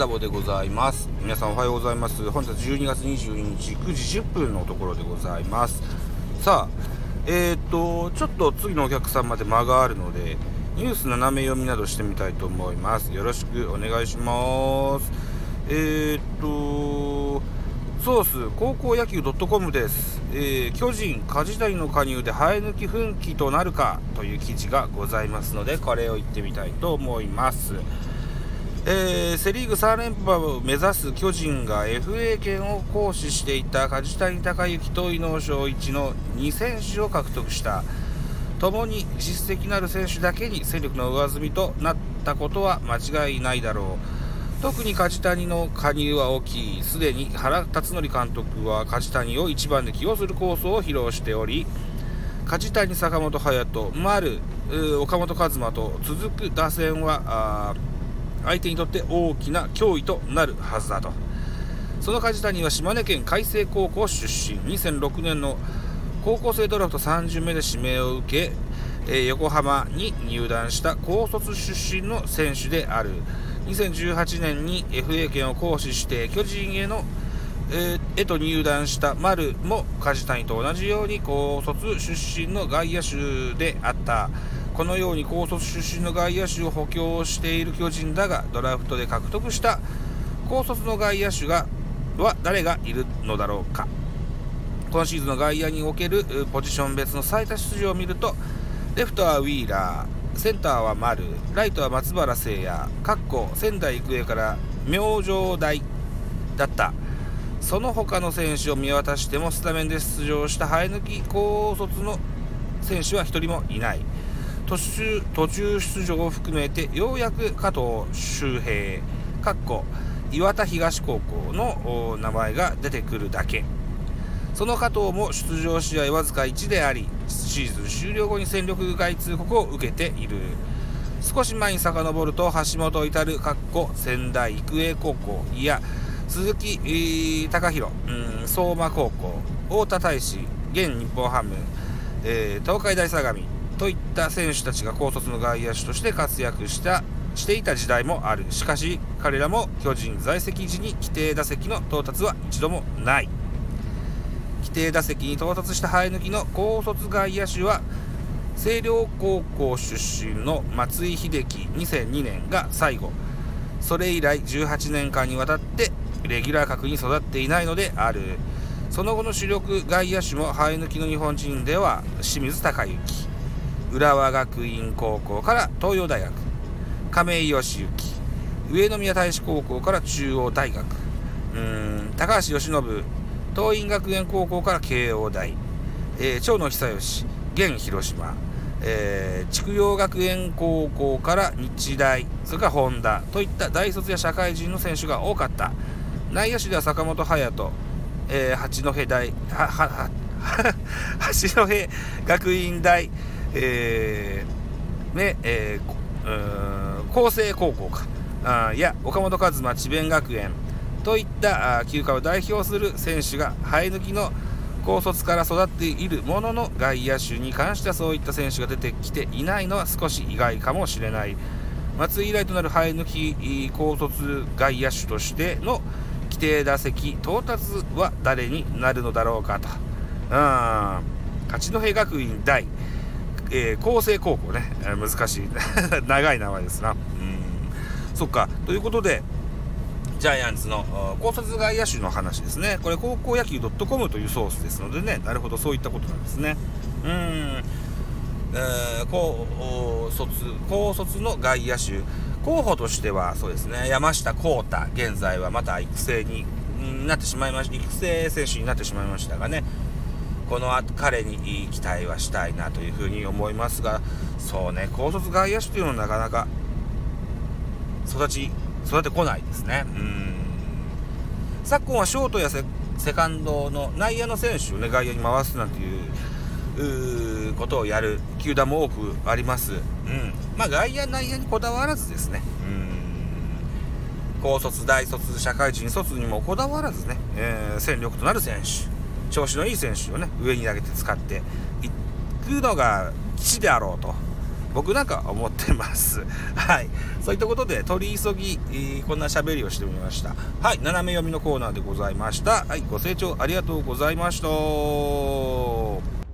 ザボでございます。皆さんおはようございます。本日12月22日9時10分のところでございます。さあえー、っとちょっと次のお客さんまで間があるのでニュース斜め読みなどしてみたいと思います。よろしくお願いします。えー、っとソース高校野球 .com です、えー、巨人梶谷の加入で生え抜き奮起となるかという記事がございますのでこれを言ってみたいと思います。えー、セ・リーグ3連覇を目指す巨人が FA 権を行使していた梶谷隆之と伊能翔一の2選手を獲得した。共に実績のある選手だけに戦力の上積みとなったことは間違いないだろう。特に梶谷の加入は大きい。すでに原辰徳監督は梶谷を1番で起用する構想を披露しており梶谷、坂本勇人、丸、岡本和真と続く打線は相手にとって大きな脅威となるはずだと。その梶谷は島根県海星高校出身。2006年の高校生ドラフト3巡目で指名を受け、え、横浜に入団した高卒出身の選手である。2018年に FA 権を行使して巨人への、えー、へと入団した丸も梶谷と同じように高卒出身の外野手であった。このように高卒出身の外野手を補強している巨人だがドラフトで獲得した高卒の外野手がは誰がいるのだろうか。今シーズンの外野におけるポジション別の最多出場を見るとレフトはウィーラーセンターは丸ライトは松原聖也かっこ仙台育英から明星大だった。その他の選手を見渡してもスタメンで出場した生え抜き高卒の選手は1人もいない。途中途中出場を含めてようやく加藤周平かっこ岩田東高校の名前が出てくるだけ。その加藤も出場試合わずか1でありシーズン終了後に戦力外通告を受けている。少し前に遡ると橋本至るかっこ仙台育英高校いや鈴木、えー、貴弘、うん、相馬高校太田大使現日本ハム、えー、東海大相模といった選手たちが高卒の外野手として活躍したしていた時代もある。しかし彼らも巨人在籍時に規定打席の到達は一度もない。規定打席に到達した生え抜きの高卒外野手は星稜高校出身の松井秀喜2002年が最後。それ以来18年間にわたってレギュラー格に育っていないのである。その後の主力外野手も生え抜きの日本人では清水隆之。浦和学院高校から東洋大学。亀井義行。上宮大使高校から中央大学。うん高橋由伸桐蔭学園高校から慶応大、えー、長野久義。現広島、えー、筑陽学園高校から日大。それから本田。といった大卒や社会人の選手が多かった。内野手では坂本勇人、えー、八戸大はは八戸学院大。えー、ね、えー、厚生高校か、あいや、岡本和真智弁学園といった休暇を代表する選手が生え抜きの高卒から育っているものの外野手に関してはそういった選手が出てきていないのは少し意外かもしれない。松井以来となる生え抜き高卒外野手としての規定打席到達は誰になるのだろうかと。うん八戸学院大。えー、厚生高校ね、難しい。長い名前ですな。うん。そっか。ということでジャイアンツの高卒外野手の話ですね。これ高校野球 .com というソースですのでね。なるほど。そういったことなんですね。うん。えー、高卒高卒の外野手。候補としてはそうですね。山下幸太。現在はまた育成になってしまいました育成選手になってしまいましたがね。この彼に期待はしたいなというふうに思いますがそうね高卒外野手というのはなかなか育ち育てこないですね。うん。昨今はショートやセカンドの内野の選手をね外野に回すなんていうことをやる球団も多くあります、うん、まあ外野内野にこだわらずですね。うん。高卒大卒社会人卒にもこだわらずね、えー、戦力となる選手。調子のいい選手をね上に投げて使っていくのが基であろうと僕なんか思ってます。はい。そういったことで取り急ぎ、えー、こんな喋りをしてみました。はい。斜め読みのコーナーでございました。はい。ご清聴ありがとうございました。